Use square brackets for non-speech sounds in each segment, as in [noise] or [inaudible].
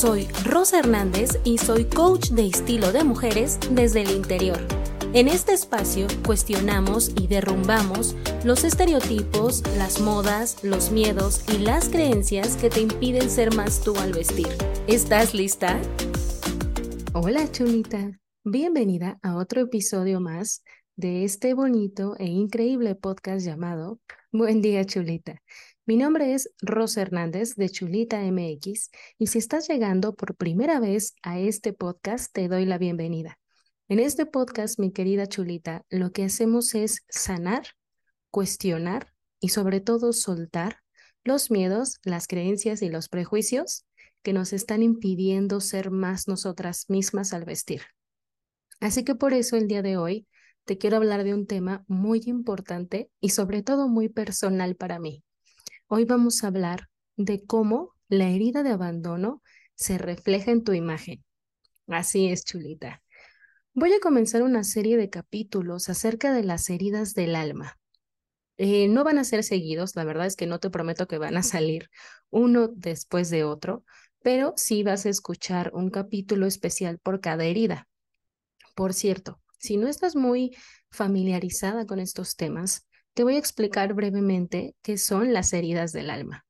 Soy Rosa Hernández y soy coach de estilo de mujeres desde el interior. En este espacio cuestionamos y derrumbamos los estereotipos, las modas, los miedos y las creencias que te impiden ser más tú al vestir. ¿Estás lista? Hola chulita, bienvenida a otro episodio más de este bonito e increíble podcast llamado Buen día chulita. Mi nombre es Rosa Hernández de Chulita MX y si estás llegando por primera vez a este podcast te doy la bienvenida. En este podcast, mi querida Chulita, lo que hacemos es sanar, cuestionar y sobre todo soltar los miedos, las creencias y los prejuicios que nos están impidiendo ser más nosotras mismas al vestir. Así que por eso el día de hoy te quiero hablar de un tema muy importante y sobre todo muy personal para mí. Hoy vamos a hablar de cómo la herida de abandono se refleja en tu imagen. Así es, chulita. Voy a comenzar una serie de capítulos acerca de las heridas del alma. Eh, no van a ser seguidos, la verdad es que no te prometo que van a salir uno después de otro, pero sí vas a escuchar un capítulo especial por cada herida. Por cierto, si no estás muy familiarizada con estos temas, te voy a explicar brevemente qué son las heridas del alma.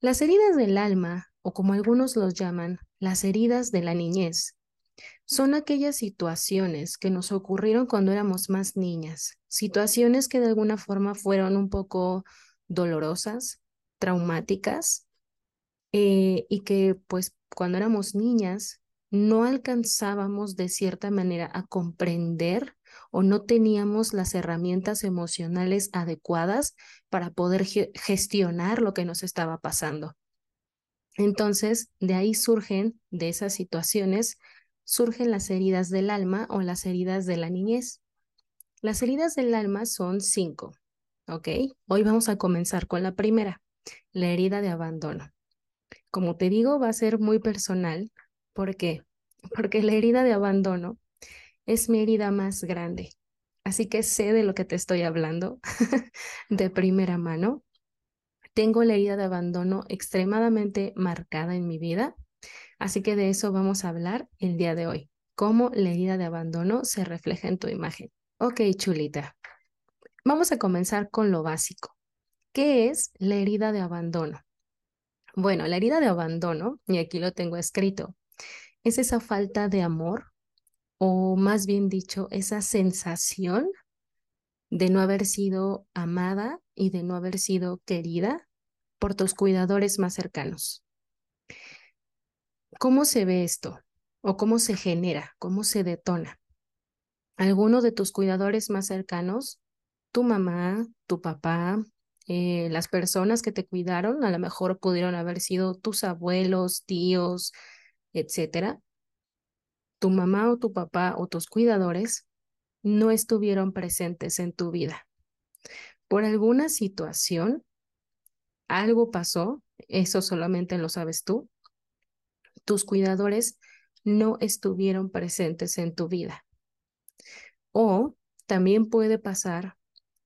Las heridas del alma, o como algunos los llaman, las heridas de la niñez, son aquellas situaciones que nos ocurrieron cuando éramos más niñas, situaciones que de alguna forma fueron un poco dolorosas, traumáticas, eh, y que pues cuando éramos niñas no alcanzábamos de cierta manera a comprender o no teníamos las herramientas emocionales adecuadas para poder gestionar lo que nos estaba pasando. Entonces, de ahí surgen, de esas situaciones, surgen las heridas del alma o las heridas de la niñez. Las heridas del alma son cinco, ¿ok? Hoy vamos a comenzar con la primera, la herida de abandono. Como te digo, va a ser muy personal. ¿Por qué? [laughs] Porque la herida de abandono es mi herida más grande. Así que sé de lo que te estoy hablando [laughs] de primera mano. Tengo la herida de abandono extremadamente marcada en mi vida, así que de eso vamos a hablar el día de hoy. Cómo la herida de abandono se refleja en tu imagen. Ok, chulita. Vamos a comenzar con lo básico. ¿Qué es la herida de abandono? Bueno, la herida de abandono, y aquí lo tengo escrito, es esa falta de amor o más bien dicho, esa sensación de no haber sido amada y de no haber sido querida por tus cuidadores más cercanos. ¿Cómo se ve esto? ¿O cómo se genera? ¿Cómo se detona? Alguno de tus cuidadores más cercanos, tu mamá, tu papá, eh, las personas que te cuidaron, a lo mejor pudieron haber sido tus abuelos, tíos, etcétera, tu mamá o tu papá o tus cuidadores no estuvieron presentes en tu vida. Por alguna situación, algo pasó, eso solamente lo sabes tú. Tus cuidadores no estuvieron presentes en tu vida. O también puede pasar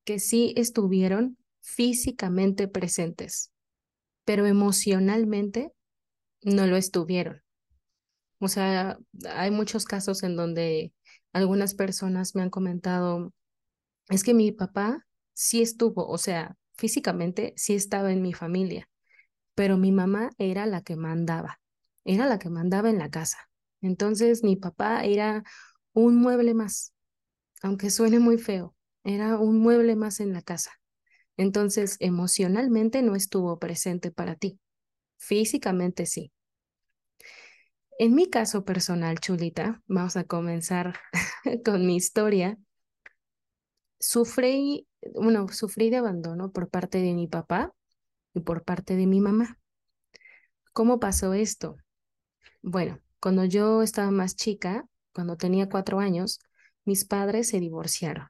que sí estuvieron físicamente presentes, pero emocionalmente no lo estuvieron. O sea, hay muchos casos en donde algunas personas me han comentado, es que mi papá sí estuvo, o sea, físicamente sí estaba en mi familia, pero mi mamá era la que mandaba, era la que mandaba en la casa. Entonces mi papá era un mueble más, aunque suene muy feo, era un mueble más en la casa. Entonces emocionalmente no estuvo presente para ti, físicamente sí. En mi caso personal, Chulita, vamos a comenzar [laughs] con mi historia. Sufrí, bueno, sufrí de abandono por parte de mi papá y por parte de mi mamá. ¿Cómo pasó esto? Bueno, cuando yo estaba más chica, cuando tenía cuatro años, mis padres se divorciaron.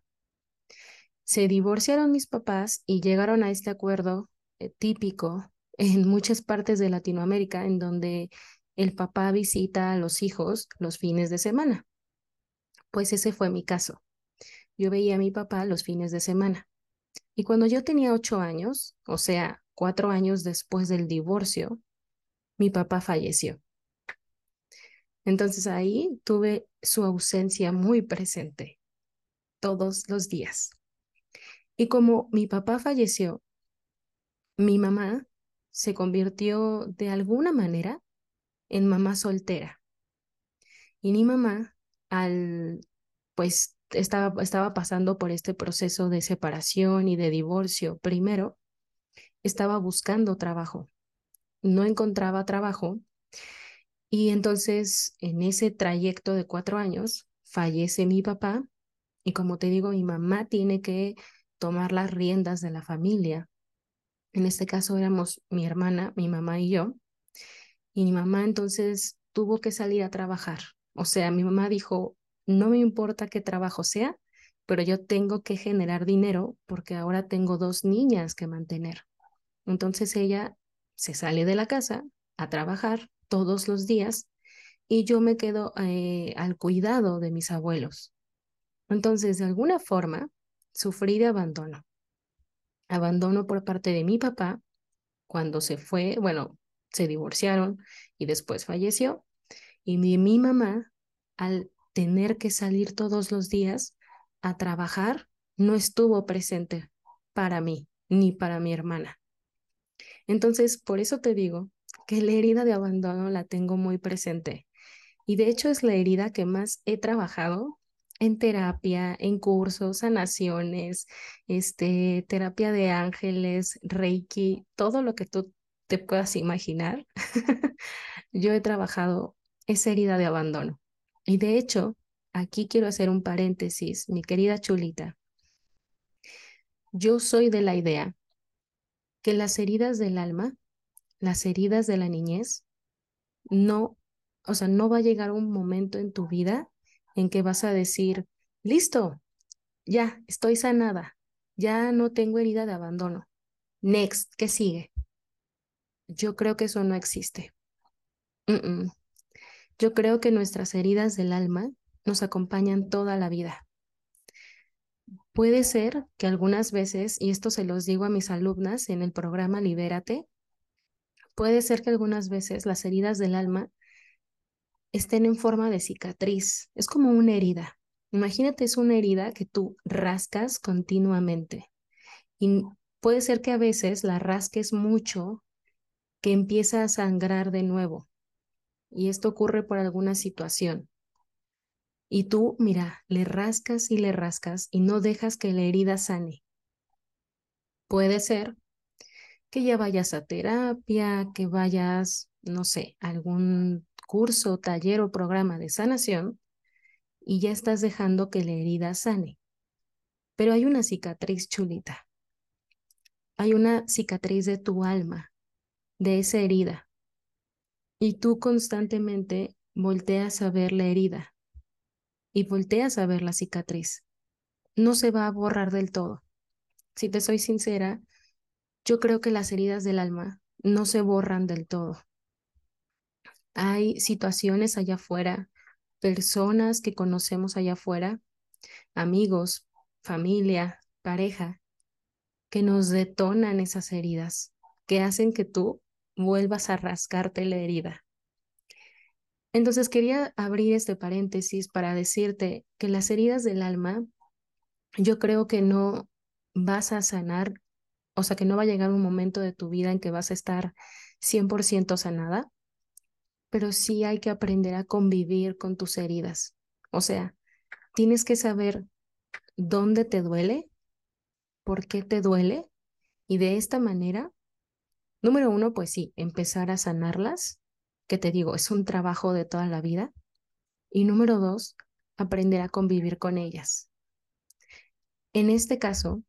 Se divorciaron mis papás y llegaron a este acuerdo eh, típico en muchas partes de Latinoamérica, en donde el papá visita a los hijos los fines de semana. Pues ese fue mi caso. Yo veía a mi papá los fines de semana. Y cuando yo tenía ocho años, o sea, cuatro años después del divorcio, mi papá falleció. Entonces ahí tuve su ausencia muy presente todos los días. Y como mi papá falleció, mi mamá se convirtió de alguna manera en mamá soltera. Y mi mamá, al, pues estaba, estaba pasando por este proceso de separación y de divorcio primero, estaba buscando trabajo. No encontraba trabajo. Y entonces, en ese trayecto de cuatro años, fallece mi papá. Y como te digo, mi mamá tiene que tomar las riendas de la familia. En este caso éramos mi hermana, mi mamá y yo. Y mi mamá entonces tuvo que salir a trabajar. O sea, mi mamá dijo, no me importa qué trabajo sea, pero yo tengo que generar dinero porque ahora tengo dos niñas que mantener. Entonces ella se sale de la casa a trabajar todos los días y yo me quedo eh, al cuidado de mis abuelos. Entonces, de alguna forma, sufrí de abandono. Abandono por parte de mi papá cuando se fue, bueno, se divorciaron y después falleció. Y mi, mamá, al tener que salir todos los días a trabajar, no estuvo presente para mí ni para mi hermana. Entonces, por eso te digo que la herida de abandono la tengo muy presente. Y de hecho es la herida que más he trabajado en terapia, en cursos, sanaciones, este, terapia de ángeles, reiki, todo lo que tú te puedas imaginar. [laughs] Yo he trabajado esa herida de abandono. Y de hecho, aquí quiero hacer un paréntesis, mi querida chulita. Yo soy de la idea que las heridas del alma, las heridas de la niñez, no, o sea, no va a llegar un momento en tu vida en que vas a decir, listo, ya, estoy sanada, ya no tengo herida de abandono. Next, ¿qué sigue? Yo creo que eso no existe. Yo creo que nuestras heridas del alma nos acompañan toda la vida. Puede ser que algunas veces, y esto se los digo a mis alumnas en el programa Libérate, puede ser que algunas veces las heridas del alma estén en forma de cicatriz. Es como una herida. Imagínate, es una herida que tú rascas continuamente. Y puede ser que a veces la rasques mucho, que empieza a sangrar de nuevo. Y esto ocurre por alguna situación. Y tú, mira, le rascas y le rascas y no dejas que la herida sane. Puede ser que ya vayas a terapia, que vayas, no sé, a algún curso, taller o programa de sanación y ya estás dejando que la herida sane. Pero hay una cicatriz chulita. Hay una cicatriz de tu alma, de esa herida. Y tú constantemente volteas a ver la herida y volteas a ver la cicatriz. No se va a borrar del todo. Si te soy sincera, yo creo que las heridas del alma no se borran del todo. Hay situaciones allá afuera, personas que conocemos allá afuera, amigos, familia, pareja, que nos detonan esas heridas, que hacen que tú vuelvas a rascarte la herida. Entonces quería abrir este paréntesis para decirte que las heridas del alma, yo creo que no vas a sanar, o sea, que no va a llegar un momento de tu vida en que vas a estar 100% sanada, pero sí hay que aprender a convivir con tus heridas. O sea, tienes que saber dónde te duele, por qué te duele, y de esta manera, número uno, pues sí, empezar a sanarlas, que te digo, es un trabajo de toda la vida. Y número dos, aprender a convivir con ellas. En este caso,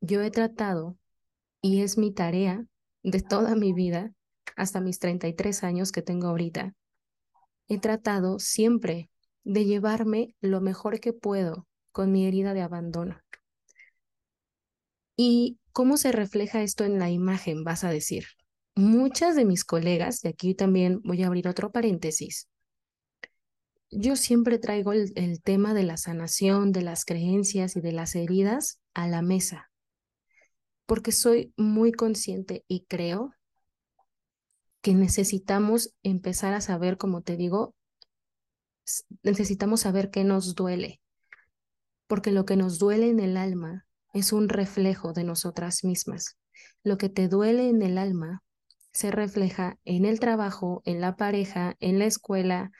yo he tratado, y es mi tarea de toda mi vida, hasta mis 33 años que tengo ahorita, he tratado siempre de llevarme lo mejor que puedo con mi herida de abandono. ¿Y cómo se refleja esto en la imagen, vas a decir? Muchas de mis colegas, y aquí también voy a abrir otro paréntesis, yo siempre traigo el, el tema de la sanación, de las creencias y de las heridas a la mesa, porque soy muy consciente y creo que necesitamos empezar a saber, como te digo, necesitamos saber qué nos duele, porque lo que nos duele en el alma es un reflejo de nosotras mismas. Lo que te duele en el alma se refleja en el trabajo, en la pareja, en la escuela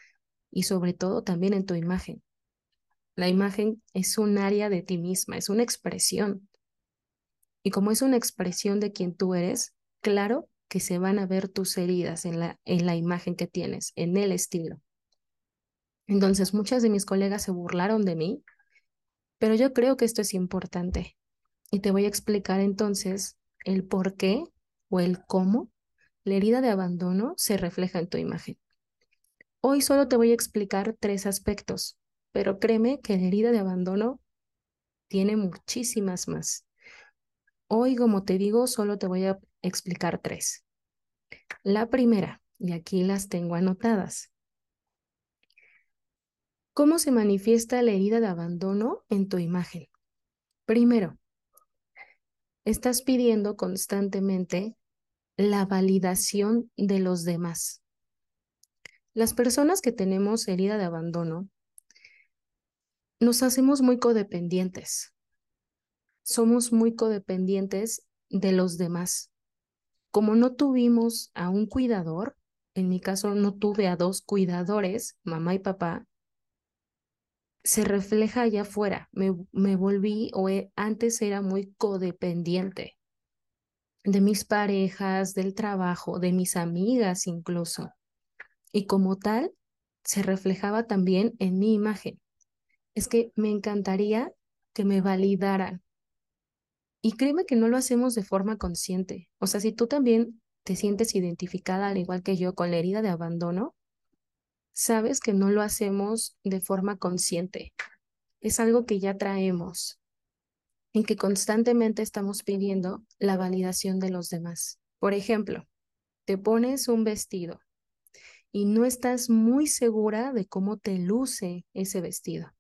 y sobre todo también en tu imagen. La imagen es un área de ti misma, es una expresión. Y como es una expresión de quien tú eres, claro que se van a ver tus heridas en la, en la imagen que tienes, en el estilo. Entonces, muchas de mis colegas se burlaron de mí, pero yo creo que esto es importante. Y te voy a explicar entonces el por qué o el cómo la herida de abandono se refleja en tu imagen. Hoy solo te voy a explicar tres aspectos, pero créeme que la herida de abandono tiene muchísimas más. Hoy, como te digo, solo te voy a explicar tres. La primera, y aquí las tengo anotadas. ¿Cómo se manifiesta la herida de abandono en tu imagen? Primero, estás pidiendo constantemente la validación de los demás. Las personas que tenemos herida de abandono nos hacemos muy codependientes. Somos muy codependientes de los demás. Como no tuvimos a un cuidador, en mi caso no tuve a dos cuidadores, mamá y papá, se refleja allá afuera. Me, me volví o antes era muy codependiente de mis parejas, del trabajo, de mis amigas incluso. Y como tal, se reflejaba también en mi imagen. Es que me encantaría que me validaran. Y créeme que no lo hacemos de forma consciente. O sea, si tú también te sientes identificada, al igual que yo, con la herida de abandono, sabes que no lo hacemos de forma consciente. Es algo que ya traemos en que constantemente estamos pidiendo la validación de los demás. Por ejemplo, te pones un vestido y no estás muy segura de cómo te luce ese vestido.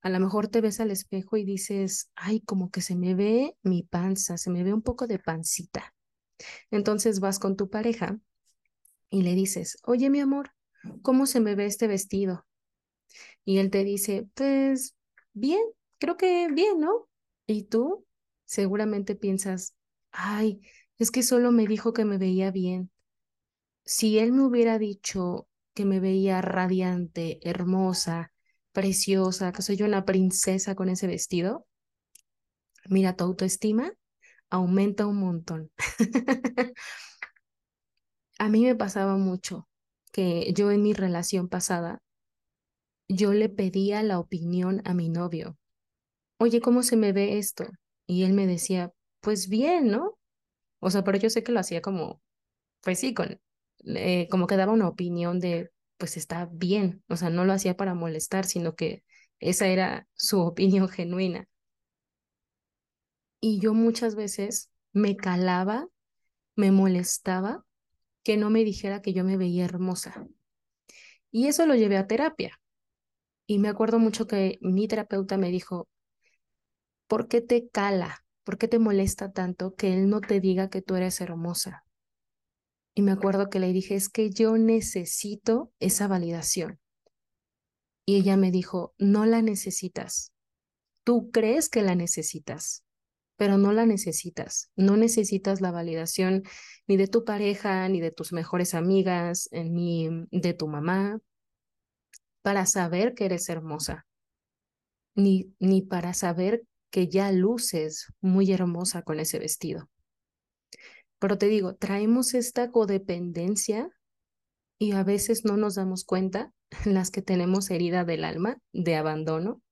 A lo mejor te ves al espejo y dices, ay, como que se me ve mi panza, se me ve un poco de pancita. Entonces vas con tu pareja y le dices, oye, mi amor, ¿cómo se me ve este vestido? Y él te dice, pues bien, creo que bien, ¿no? Y tú seguramente piensas, ay, es que solo me dijo que me veía bien. Si él me hubiera dicho que me veía radiante, hermosa, preciosa, que soy yo una princesa con ese vestido, mira, tu autoestima aumenta un montón. [laughs] A mí me pasaba mucho que yo en mi relación pasada, yo le pedía la opinión a mi novio oye, ¿cómo se me ve esto? Y él me decía, pues bien, ¿no? O sea, pero yo sé que lo hacía como, pues sí, con, eh, como que daba una opinión de, pues está bien, o sea, no lo hacía para molestar, sino que esa era su [laughs] opinión genuina. Y yo muchas veces me calaba, me molestaba que no me dijera que yo me veía hermosa. Y eso lo llevé a terapia. Y me acuerdo mucho que mi terapeuta me dijo, ¿por qué te cala? ¿Por qué te molesta tanto que él no te diga que tú eres hermosa? Y me acuerdo que le dije, es que yo necesito esa validación. Y ella me dijo, no la necesitas. Tú crees que la necesitas, pero no la necesitas. No necesitas la validación ni de tu pareja, ni de tus mejores amigas, eh, ni de tu mamá, para saber que eres hermosa, ni, ni para saber que ya luces muy hermosa con ese vestido. Pero te digo, traemos esta codependencia y a veces no nos damos cuenta, [laughs] las que tenemos herida del alma, de abandono,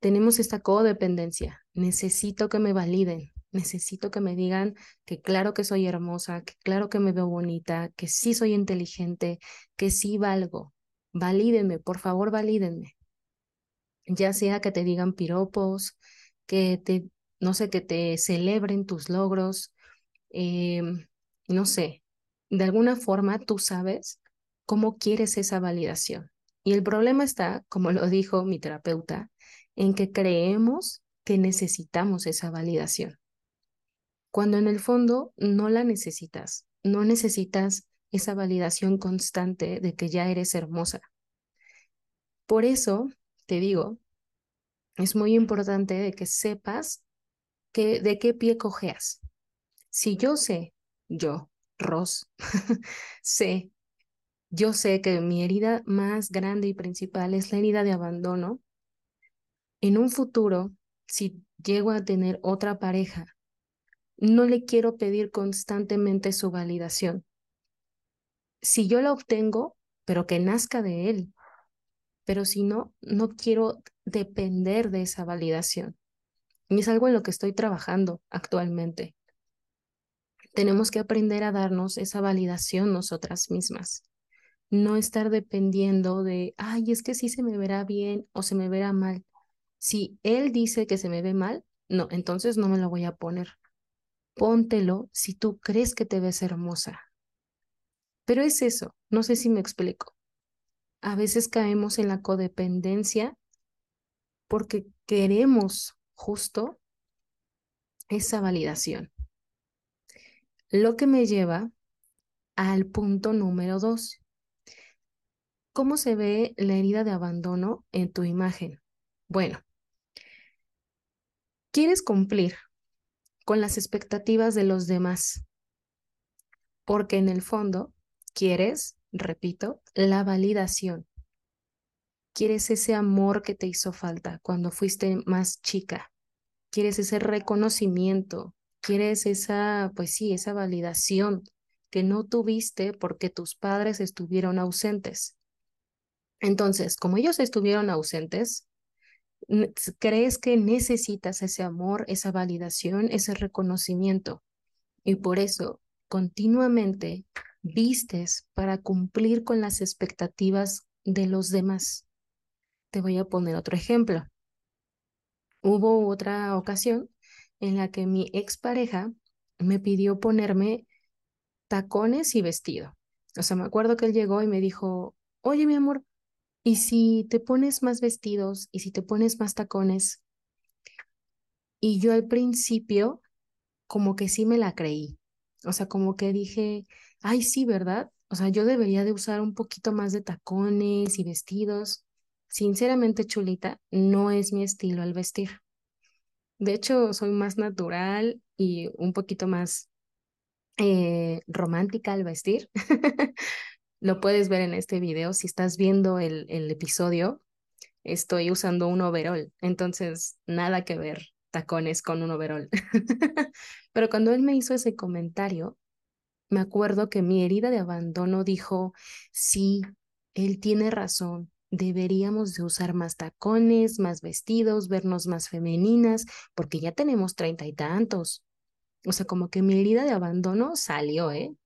tenemos esta codependencia. Necesito que me validen, necesito que me digan que claro que soy hermosa, que claro que me veo bonita, que sí soy inteligente, que sí valgo. Valídenme, por favor, valídenme ya sea que te digan piropos, que te, no sé, que te celebren tus logros, em, no sé, de alguna forma tú sabes cómo quieres esa validación. Y el problema está, como lo dijo mi terapeuta, en que creemos que necesitamos esa validación. Cuando en el fondo no la necesitas, no necesitas esa validación constante de que ya eres hermosa. Por eso, te digo, es muy importante de que sepas que, de qué pie cojeas. Si yo sé, yo, Ross, [laughs] sé, yo sé que mi herida más grande y principal es la herida de abandono, en un futuro, si llego a tener otra pareja, no le quiero pedir constantemente su validación. Si yo la obtengo, pero que nazca de él, pero si no, no quiero depender de esa validación. Y es algo en lo que estoy trabajando actualmente. Tenemos que aprender a darnos esa validación nosotras mismas. No estar dependiendo de, ay, es que sí se me verá bien o se me verá mal. Si él dice que se me ve mal, no, entonces no me lo voy a poner. Póntelo si tú crees que te ves hermosa. Pero es eso, no sé si me explico. A veces caemos en la codependencia porque queremos justo esa validación. Lo que me lleva al punto número dos. ¿Cómo se ve la herida de abandono en tu imagen? Bueno, quieres cumplir con las expectativas de los demás, porque en el fondo quieres, repito, la validación. Quieres ese amor que te hizo falta cuando fuiste más chica. Quieres ese reconocimiento. Quieres esa, pues sí, esa validación que no tuviste porque tus padres estuvieron ausentes. Entonces, como ellos estuvieron ausentes, crees que necesitas ese amor, esa validación, ese reconocimiento. Y por eso continuamente vistes para cumplir con las expectativas de los demás. Te voy a poner otro ejemplo. Hubo otra ocasión en la que mi expareja me pidió ponerme tacones y vestido. O sea, me acuerdo que él llegó y me dijo, oye, mi amor, ¿y si te pones más vestidos y si te pones más tacones? Y yo al principio como que sí me la creí. O sea, como que dije, ay, sí, ¿verdad? O sea, yo debería de usar un poquito más de tacones y vestidos. Sinceramente, chulita, no es mi estilo al vestir. De hecho, soy más natural y un poquito más eh, romántica al vestir. [laughs] Lo puedes ver en este video. Si estás viendo el, el episodio, estoy usando un overall. Entonces, nada que ver tacones con un overall. [laughs] Pero cuando él me hizo ese comentario, me acuerdo que mi herida de abandono dijo, sí, él tiene razón, deberíamos de usar más tacones, más vestidos, vernos más femeninas, porque ya tenemos treinta y tantos. O sea, como que mi herida de abandono salió, ¿eh?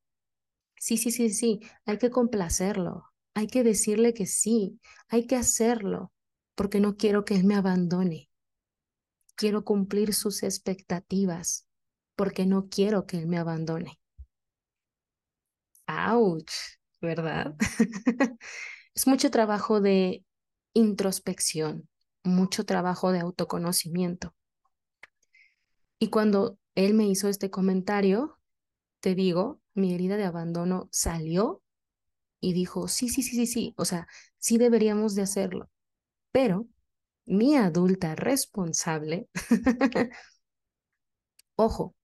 Sí, sí, sí, sí, hay que complacerlo, hay que decirle que sí, hay que hacerlo, porque no quiero que él me abandone. Quiero cumplir sus expectativas, porque no quiero que él me abandone. ¡Auch! ¿Verdad? [laughs] Es mucho trabajo de introspección, mucho trabajo de autoconocimiento. Y cuando él me hizo este comentario, te digo, mi herida de abandono salió y dijo, sí, sí, sí, sí, sí, o sea, sí deberíamos de hacerlo. Pero mi adulta responsable, [laughs] ojo,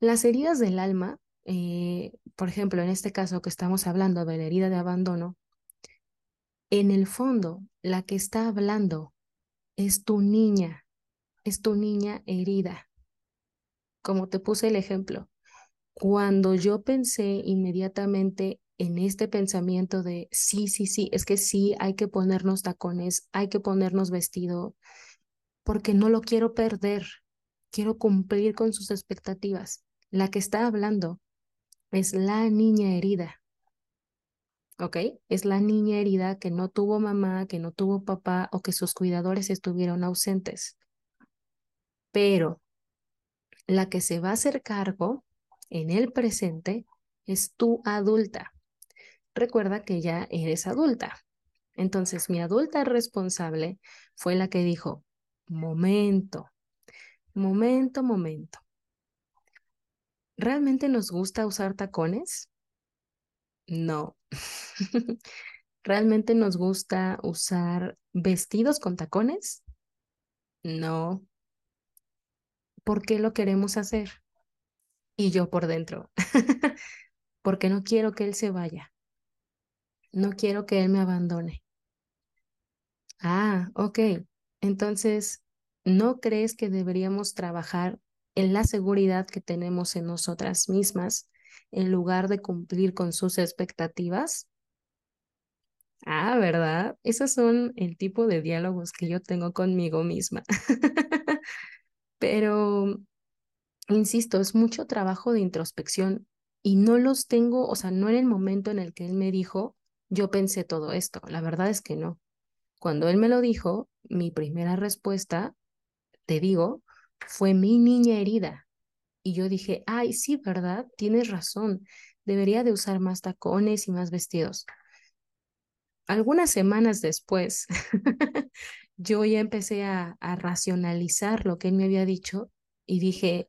las heridas del alma, eh, por ejemplo, en este caso que estamos hablando de la herida de abandono, en el fondo, la que está hablando es tu niña, es tu niña herida. Como te puse el ejemplo, cuando yo pensé inmediatamente en este pensamiento de sí, sí, sí, es que sí, hay que ponernos tacones, hay que ponernos vestido, porque no lo quiero perder, quiero cumplir con sus expectativas. La que está hablando es la niña herida. ¿ok? Es la niña herida que no tuvo mamá, que no tuvo papá o que sus cuidadores estuvieron ausentes. Pero la que se va a hacer cargo en el presente es tu adulta. Recuerda que ya eres adulta. Entonces, mi adulta responsable fue la que dijo, momento, momento, momento. ¿Realmente nos gusta usar tacones? No. [laughs] ¿Realmente nos gusta usar vestidos con tacones? No. ¿Por qué lo queremos hacer? Y yo por dentro, [laughs] porque no quiero que él se vaya. No quiero que él me abandone. Ah, ok. Entonces, ¿no crees que deberíamos trabajar en la seguridad que tenemos en nosotras mismas en lugar de cumplir con sus expectativas? Ah, ¿verdad? Esos son el tipo de diálogos que yo tengo conmigo misma. [laughs] Pero, insisto, es mucho trabajo de introspección y no los tengo, o sea, no en el momento en el que él me dijo, yo pensé todo esto. La verdad es que no. Cuando él me lo dijo, mi primera respuesta, te digo, fue mi niña herida. Y yo dije, ay, sí, ¿verdad? Tienes razón. Debería de usar más tacones y más vestidos algunas semanas después, [laughs] yo ya empecé a, racionalizar lo que él me había dicho y dije,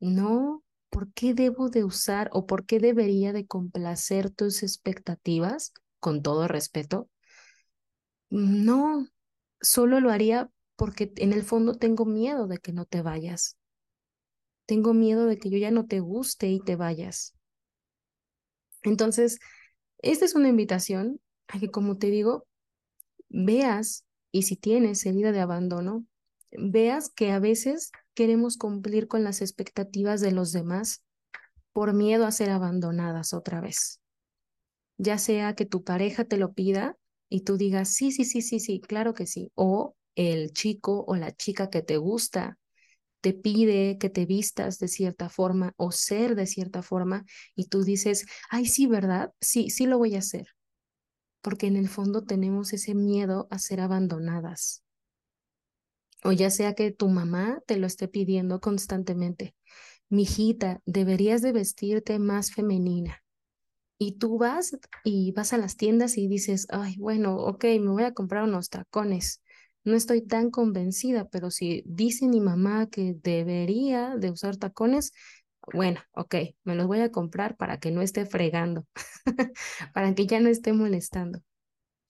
no, ¿por qué debo de usar o por qué debería de complacer tus expectativas con todo respeto? No, solo lo haría porque en el fondo tengo miedo de que no te vayas. Tengo miedo de que yo ya no te guste y te vayas. Entonces, esta es una invitación a que, como te digo, veas, y si tienes herida de abandono, veas que a veces queremos cumplir con las expectativas de los demás por miedo a ser abandonadas otra vez. Ya sea que tu pareja te lo pida y tú digas, sí, sí, sí, sí, sí, claro que sí. O el chico o la chica que te gusta te pide que te vistas de cierta forma o ser de cierta forma y tú dices, ay, sí, ¿verdad? Sí, sí lo voy a hacer porque en el fondo tenemos ese miedo a ser abandonadas. O ya sea que tu mamá te lo esté pidiendo constantemente. Mijita, deberías de vestirte más femenina. Y tú vas y vas a las tiendas y dices, ay, bueno, ok, me voy a comprar unos tacones. No estoy tan convencida, pero si dice mi mamá que debería de usar tacones, bueno, ok, me los voy a comprar para que no esté fregando, [laughs] para que ya no esté molestando.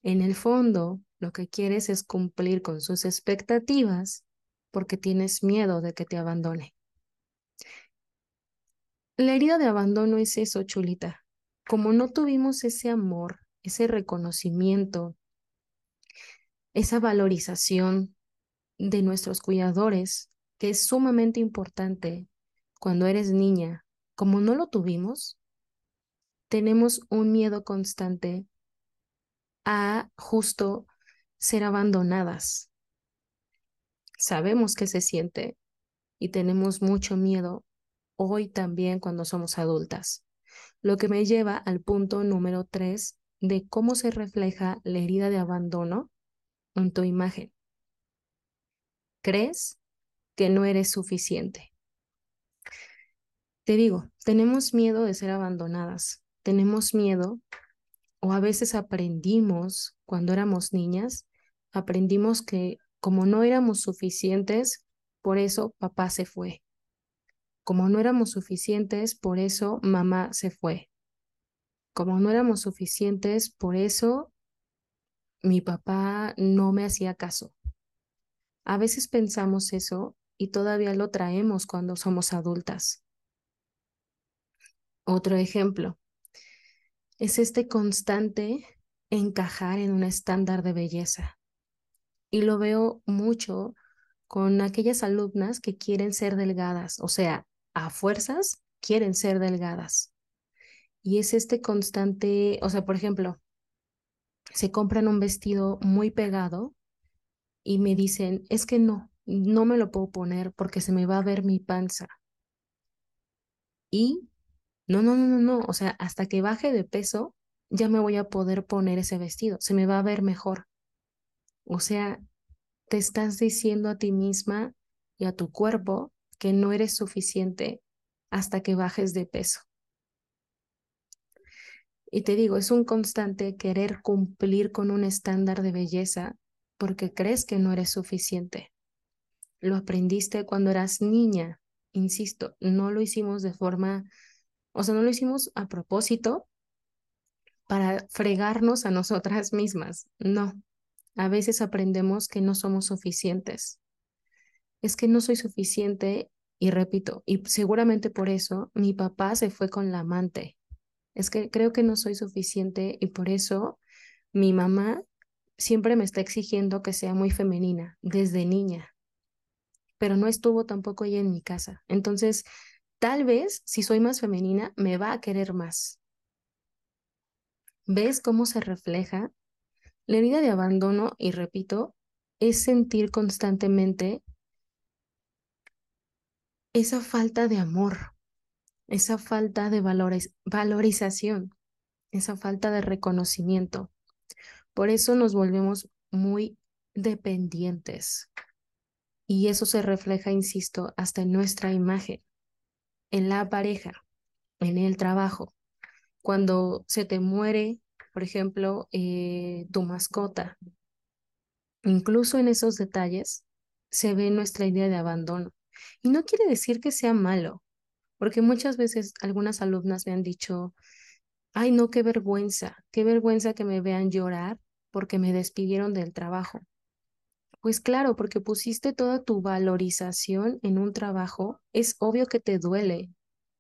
En el fondo, lo que quieres es cumplir con sus expectativas porque tienes miedo de que te abandone. La herida de abandono es eso, chulita. Como no tuvimos ese amor, ese reconocimiento, esa valorización de nuestros cuidadores, que es sumamente importante cuando eres niña, como no lo tuvimos, tenemos un miedo constante a justo ser abandonadas. Sabemos que se siente y tenemos mucho miedo hoy también cuando somos adultas. Lo que me lleva al punto número tres de cómo se refleja la herida de abandono en tu imagen. ¿Crees que no eres suficiente? Te digo, tenemos miedo de ser abandonadas, tenemos miedo o a veces aprendimos cuando éramos niñas, aprendimos que como no éramos suficientes, por eso papá se fue. Como no éramos suficientes, por eso mamá se fue. Como no éramos suficientes, por eso mi papá no me hacía caso. A veces pensamos eso y todavía lo traemos cuando somos adultas. Otro ejemplo es este constante encajar en un estándar de belleza. Y lo veo mucho con aquellas alumnas que quieren ser delgadas, o sea, a fuerzas quieren ser delgadas. Y es este constante, o sea, por ejemplo, se compran un vestido muy pegado y me dicen, es que no, no me lo puedo poner porque se me va a ver mi panza. Y no, no, no, no, no. O sea, hasta que baje de peso, ya me voy a poder poner ese vestido. Se me va a ver mejor. O sea, te estás diciendo a ti misma y a tu cuerpo que no eres suficiente hasta que bajes de peso. Y te digo, es un constante querer cumplir con un estándar de belleza porque crees que no eres suficiente. Lo aprendiste cuando eras niña, insisto, no lo hicimos de forma o sea, no lo hicimos a propósito, para fregarnos a nosotras mismas. No, a veces aprendemos que no somos suficientes. Es que no soy suficiente y repito, y seguramente por eso mi papá se fue con la amante. Es que creo que no soy suficiente y por eso mi mamá siempre me está exigiendo que sea muy femenina desde niña, pero no estuvo tampoco ella en mi casa. Entonces, tal vez si soy más femenina, me va a querer más. ¿Ves cómo se refleja? La herida de abandono, y repito, es sentir constantemente esa falta de amor, esa falta de valorización, esa falta de reconocimiento. Por eso nos volvemos muy dependientes. Y eso se refleja, insisto, hasta en nuestra imagen, en la pareja, en el trabajo. Cuando se te muere, por ejemplo, eh, tu mascota, incluso en esos detalles se ve nuestra idea de abandono. Y no quiere decir que sea malo, porque muchas veces algunas alumnas me han dicho, ay, no, qué vergüenza, qué vergüenza que me vean llorar porque me despidieron del trabajo. Pues claro, porque pusiste toda tu valorización en un trabajo, es obvio que te duele,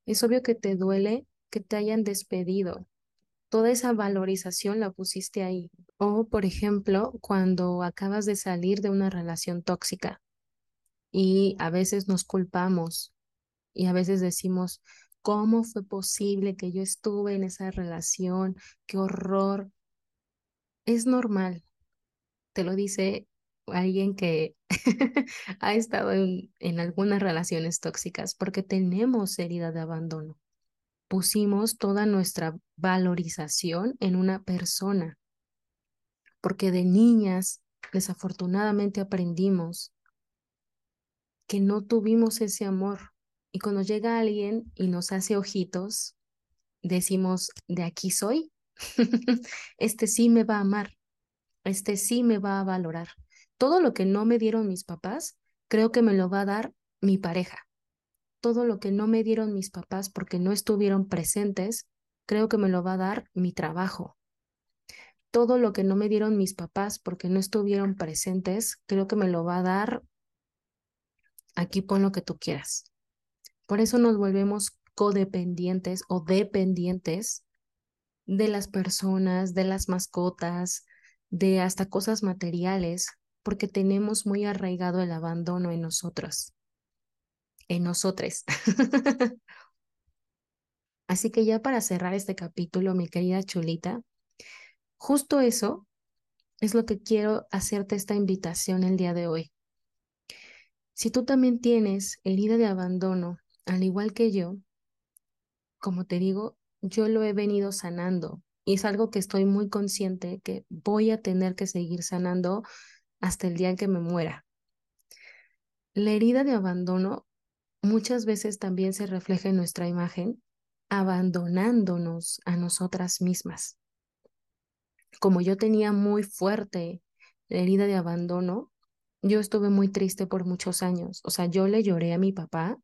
es obvio que te duele que te hayan despedido. Toda esa valorización la pusiste ahí. O, por ejemplo, cuando acabas de salir de una relación tóxica y a veces nos culpamos y a veces decimos, ¿cómo fue posible que yo estuve en esa relación? Qué horror. Es normal, te lo dice alguien que [laughs] ha estado en, en algunas relaciones tóxicas porque tenemos herida de abandono. Pusimos toda nuestra valorización en una persona porque de niñas desafortunadamente aprendimos que no tuvimos ese amor. Y cuando llega alguien y nos hace ojitos, decimos, de aquí soy, [laughs] este sí me va a amar, este sí me va a valorar. Todo lo que no me dieron mis papás, creo que me lo va a dar mi pareja. Todo lo que no me dieron mis papás porque no estuvieron presentes, creo que me lo va a dar mi trabajo. Todo lo que no me dieron mis papás porque no estuvieron presentes, creo que me lo va a dar Aquí pon lo que tú quieras. Por eso nos volvemos codependientes o dependientes de las personas, de las mascotas, de hasta cosas materiales, porque tenemos muy arraigado el abandono en nosotros, en nosotros. [laughs] Así que ya para cerrar este capítulo, mi querida chulita, justo eso es lo que quiero hacerte esta invitación el día de hoy. Si tú también tienes herida de abandono, al igual que yo, como te digo, yo lo he venido sanando y es algo que estoy muy consciente que voy a tener que seguir sanando hasta el día en que me muera. La herida de abandono muchas veces también se refleja en nuestra imagen, abandonándonos a nosotras mismas. Como yo tenía muy fuerte la herida de abandono, yo estuve muy triste por muchos años. O sea, yo le lloré a mi papá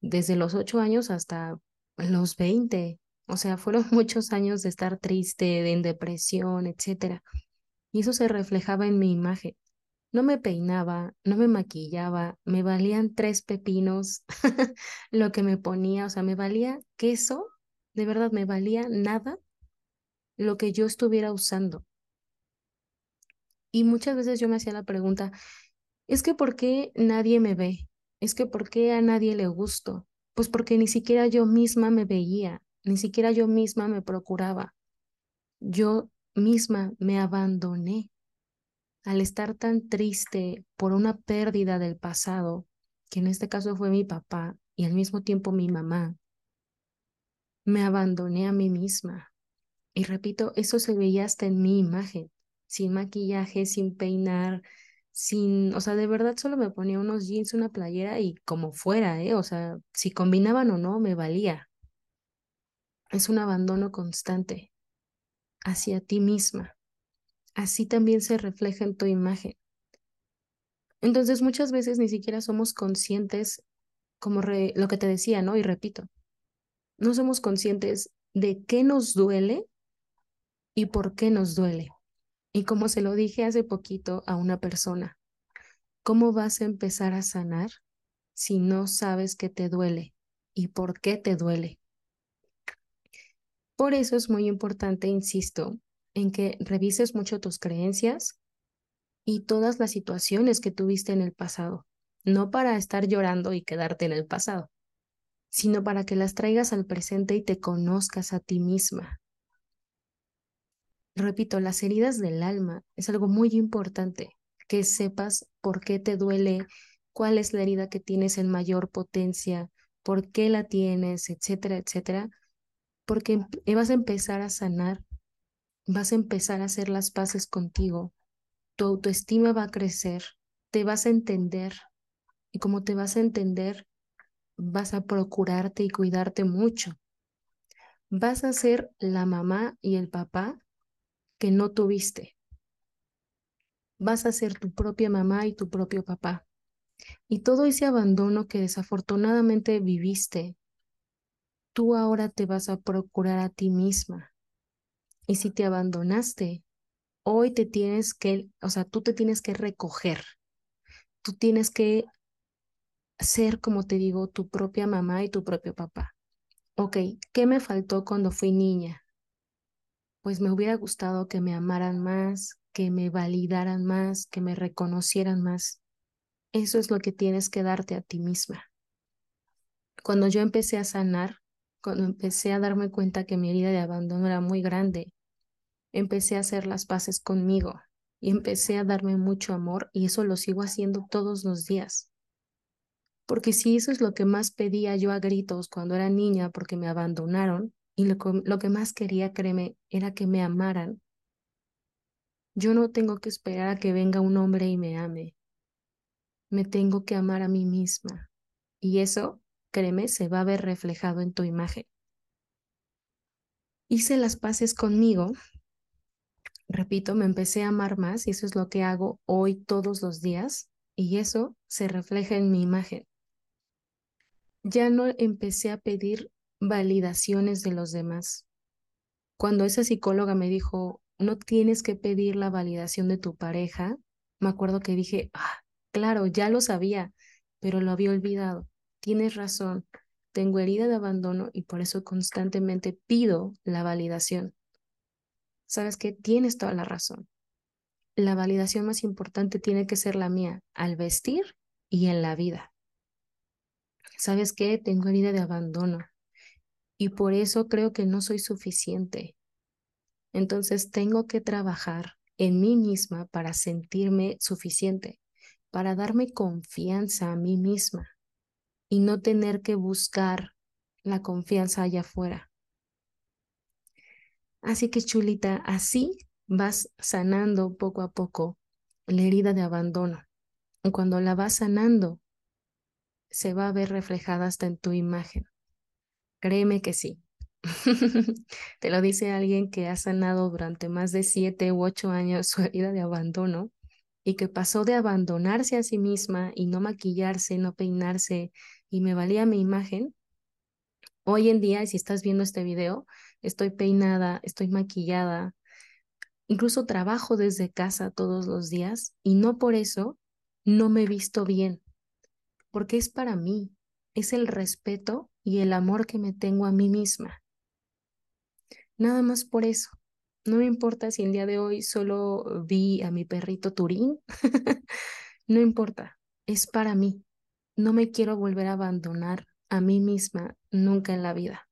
desde los ocho años hasta los veinte. O sea, fueron [laughs] muchos años de estar triste, en depresión, etcétera. Y eso se reflejaba en mi imagen. No me peinaba, no me maquillaba, me valían tres pepinos [laughs] lo que me ponía, o sea, me valía queso, de verdad me valía nada lo que yo estuviera usando. Y muchas veces yo me hacía la pregunta, es que ¿por qué nadie me ve? Es que ¿por qué a nadie le gusto? Pues porque ni siquiera yo misma me veía, ni siquiera yo misma me procuraba. Yo misma me abandoné al estar tan triste por una pérdida del pasado, que en este caso fue mi papá y al mismo tiempo mi mamá. Me abandoné a mí misma. Y repito, eso se veía hasta en mi imagen sin maquillaje, sin peinar, sin, o sea, de verdad solo me ponía unos jeans, una playera y como fuera, ¿eh? O sea, si combinaban o no, me valía. Es un abandono constante hacia ti misma. Así también se refleja en tu imagen. Entonces muchas veces ni siquiera somos conscientes, como lo que te decía, ¿no? Y repito, no somos conscientes de qué nos duele y por qué nos duele. Y como se lo dije hace poquito a una persona, ¿cómo vas a empezar a sanar si no sabes que te duele y por qué te duele? Por eso es muy importante, insisto, en que revises mucho tus creencias y todas las situaciones que tuviste en el pasado, no para estar llorando y quedarte en el pasado, sino para que las traigas al presente y te conozcas a ti misma. Repito, las heridas del alma es algo muy importante, que sepas por qué te duele, cuál es la herida que tienes en mayor potencia, por qué la tienes, etcétera, etcétera, porque vas a empezar a sanar, vas a empezar a hacer las paces contigo, tu autoestima va a crecer, te vas a entender y como te vas a entender, vas a procurarte y cuidarte mucho. Vas a ser la mamá y el papá que no tuviste. Vas a ser tu propia mamá y tu propio papá. Y todo ese abandono que desafortunadamente viviste, tú ahora te vas a procurar a ti misma. Y si te abandonaste, hoy te tienes que, o sea, tú te tienes que recoger. Tú tienes que ser, como te digo, tu propia mamá y tu propio papá. Ok, ¿qué me faltó cuando fui niña? Pues me hubiera gustado que me amaran más, que me validaran más, que me reconocieran más. Eso es lo que tienes que darte a ti misma. Cuando yo empecé a sanar, cuando empecé a darme cuenta que mi herida de abandono era muy grande, empecé a hacer las paces conmigo y empecé a darme mucho amor y eso lo sigo haciendo todos los días. Porque si eso es lo que más pedía yo a gritos cuando era niña porque me abandonaron y lo, lo que más quería, créeme, era que me amaran, yo no tengo que esperar a que venga un hombre y me ame. Me tengo que amar a mí misma. Y eso créeme, se va a ver reflejado en tu imagen. Hice las paces conmigo, repito, me empecé a amar más y eso es lo que hago hoy todos los días y eso se refleja en mi imagen. Ya no empecé a pedir validaciones de los demás. Cuando esa psicóloga me dijo, no tienes que pedir la validación de tu pareja, me acuerdo que dije, ah, claro, ya lo sabía, pero lo había olvidado tienes razón, tengo herida de abandono y por eso constantemente pido la validación. ¿Sabes qué? Tienes toda la razón. La validación más importante tiene que ser la mía al vestir y en la vida. ¿Sabes qué? Tengo herida de abandono y por eso creo que no soy suficiente. Entonces tengo que trabajar en mí misma para sentirme suficiente, para darme confianza a mí misma y no tener que buscar la confianza allá afuera. Así que chulita, así vas sanando poco a poco la herida de abandono. Cuando la vas sanando, se va a ver reflejada hasta en tu imagen. Créeme que sí. [laughs] Te lo dice alguien que ha sanado durante más de siete u ocho años su herida de abandono y que pasó de abandonarse a sí misma y no maquillarse, no peinarse y me valía mi imagen. Hoy en día, si estás viendo este video, estoy peinada, estoy maquillada, incluso trabajo desde casa todos los días y no por eso no me he visto bien, porque es para mí, es el respeto y el amor que me tengo a mí misma. Nada más por eso. No me importa si el día de hoy solo vi a mi perrito Turín. [laughs] no importa, es para mí. No me quiero volver a abandonar a mí misma nunca en la vida.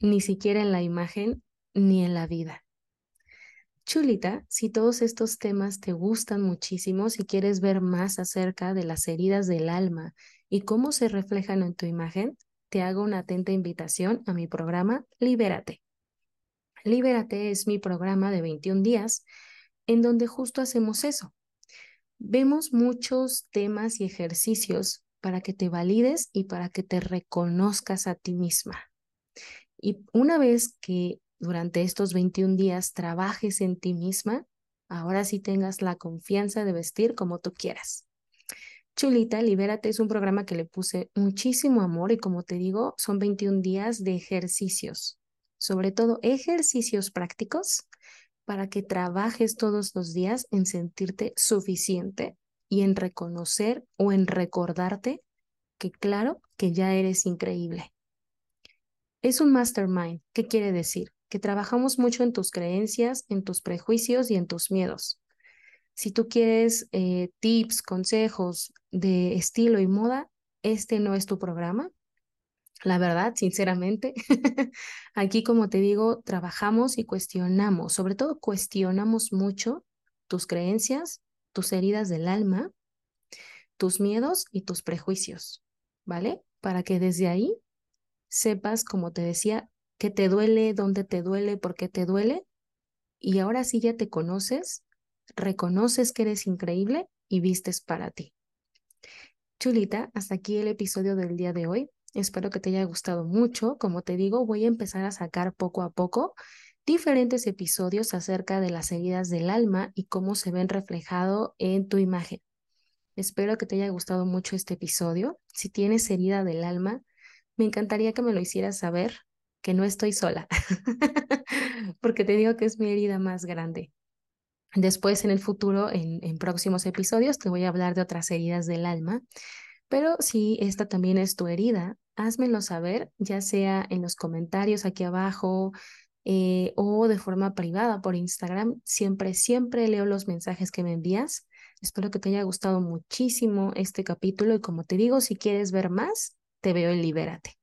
Ni siquiera en la imagen ni en la vida. Chulita, si todos estos temas te gustan muchísimo, si quieres ver más acerca de las heridas del alma y cómo se reflejan en tu imagen, te hago una atenta invitación a mi programa Libérate. Libérate es mi programa de 21 días en donde justo hacemos eso. Vemos muchos temas y ejercicios para que te valides y para que te reconozcas a ti misma. Y una vez que durante estos 21 días trabajes en ti misma, ahora sí tengas la confianza de vestir como tú quieras. Chulita, Libérate es un programa que le puse muchísimo amor y como te digo, son 21 días de ejercicios sobre todo ejercicios prácticos para que trabajes todos los días en sentirte suficiente y en reconocer o en recordarte que claro que ya eres increíble. Es un mastermind. ¿Qué quiere decir? Que trabajamos mucho en tus creencias, en tus prejuicios y en tus miedos. Si tú quieres eh, tips, consejos de estilo y moda, este no es tu programa. La verdad, sinceramente, [laughs] aquí como te digo, trabajamos y cuestionamos, sobre todo cuestionamos mucho tus creencias, tus heridas del alma, tus miedos y tus prejuicios, ¿vale? Para que desde ahí sepas, como te decía, qué te duele, dónde te duele, por qué te duele. Y ahora sí ya te conoces, reconoces que eres increíble y vistes para ti. Chulita, hasta aquí el episodio del día de hoy. Espero que te haya gustado mucho. Como te digo, voy a empezar a sacar poco a poco diferentes episodios acerca de las heridas del alma y cómo se ven reflejado en tu imagen. Espero que te haya gustado mucho este episodio. Si tienes herida del alma, me encantaría que me lo hicieras saber, que no estoy sola, [laughs] porque te digo que es mi herida más grande. Después, en el futuro, en, en, próximos episodios, te voy a hablar de otras heridas del alma. Pero si esta también es tu herida, házmelo saber, ya sea en los comentarios aquí abajo eh, o de forma privada por Instagram. Siempre, siempre leo los mensajes que me envías. Espero que te haya gustado muchísimo este capítulo y como te digo, si quieres ver más, te veo en Libérate.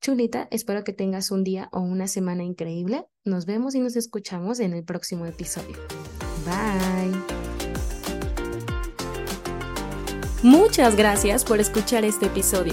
Chulita, espero que tengas un día o una semana increíble. Nos vemos y nos escuchamos en el próximo episodio. Bye. Muchas gracias por escuchar este episodio.